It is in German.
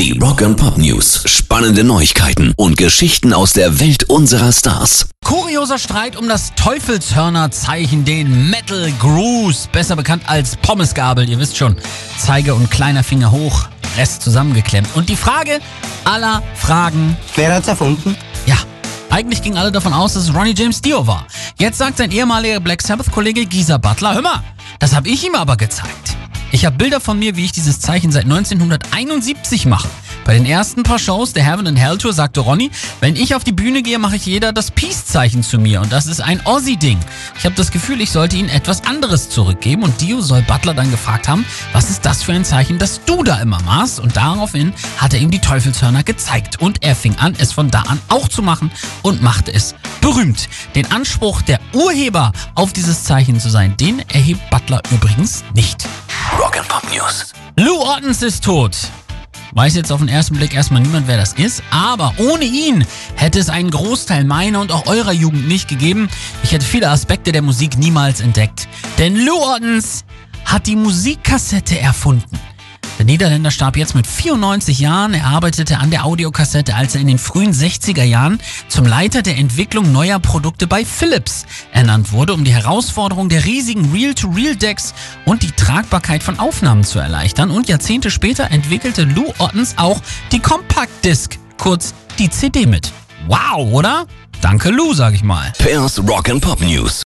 Die Rock and Pop News. Spannende Neuigkeiten und Geschichten aus der Welt unserer Stars. Kurioser Streit um das Teufelshörner-Zeichen, den Metal Gruß, besser bekannt als Pommesgabel, ihr wisst schon. Zeige und kleiner Finger hoch, Rest zusammengeklemmt. Und die Frage aller Fragen. Wer hat's erfunden? Ja, eigentlich gingen alle davon aus, dass es Ronnie James Dio war. Jetzt sagt sein ehemaliger Black Sabbath-Kollege Geezer Butler, hör mal, das habe ich ihm aber gezeigt. Ich habe Bilder von mir, wie ich dieses Zeichen seit 1971 mache. Bei den ersten paar Shows der Heaven and Hell Tour sagte Ronny, wenn ich auf die Bühne gehe, mache ich jeder das Peace-Zeichen zu mir und das ist ein Aussie-Ding. Ich habe das Gefühl, ich sollte ihnen etwas anderes zurückgeben und Dio soll Butler dann gefragt haben, was ist das für ein Zeichen, das du da immer machst und daraufhin hat er ihm die Teufelshörner gezeigt und er fing an, es von da an auch zu machen und machte es berühmt. Den Anspruch der Urheber auf dieses Zeichen zu sein, den erhebt Butler übrigens nicht. Rock and Pop News. Lou Ottens ist tot. Weiß jetzt auf den ersten Blick erstmal niemand, wer das ist, aber ohne ihn hätte es einen Großteil meiner und auch eurer Jugend nicht gegeben. Ich hätte viele Aspekte der Musik niemals entdeckt. Denn Lou Ottens hat die Musikkassette erfunden. Der Niederländer starb jetzt mit 94 Jahren. Er arbeitete an der Audiokassette, als er in den frühen 60er Jahren zum Leiter der Entwicklung neuer Produkte bei Philips ernannt wurde, um die Herausforderung der riesigen Reel-to-Reel-Decks und die Tragbarkeit von Aufnahmen zu erleichtern. Und Jahrzehnte später entwickelte Lou Ottens auch die Compact Disc, kurz die CD mit. Wow, oder? Danke Lou, sag ich mal. Pairs Rock and Pop News.